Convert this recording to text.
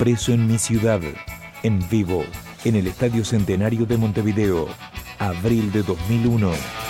Preso en mi ciudad, en vivo, en el Estadio Centenario de Montevideo, abril de 2001.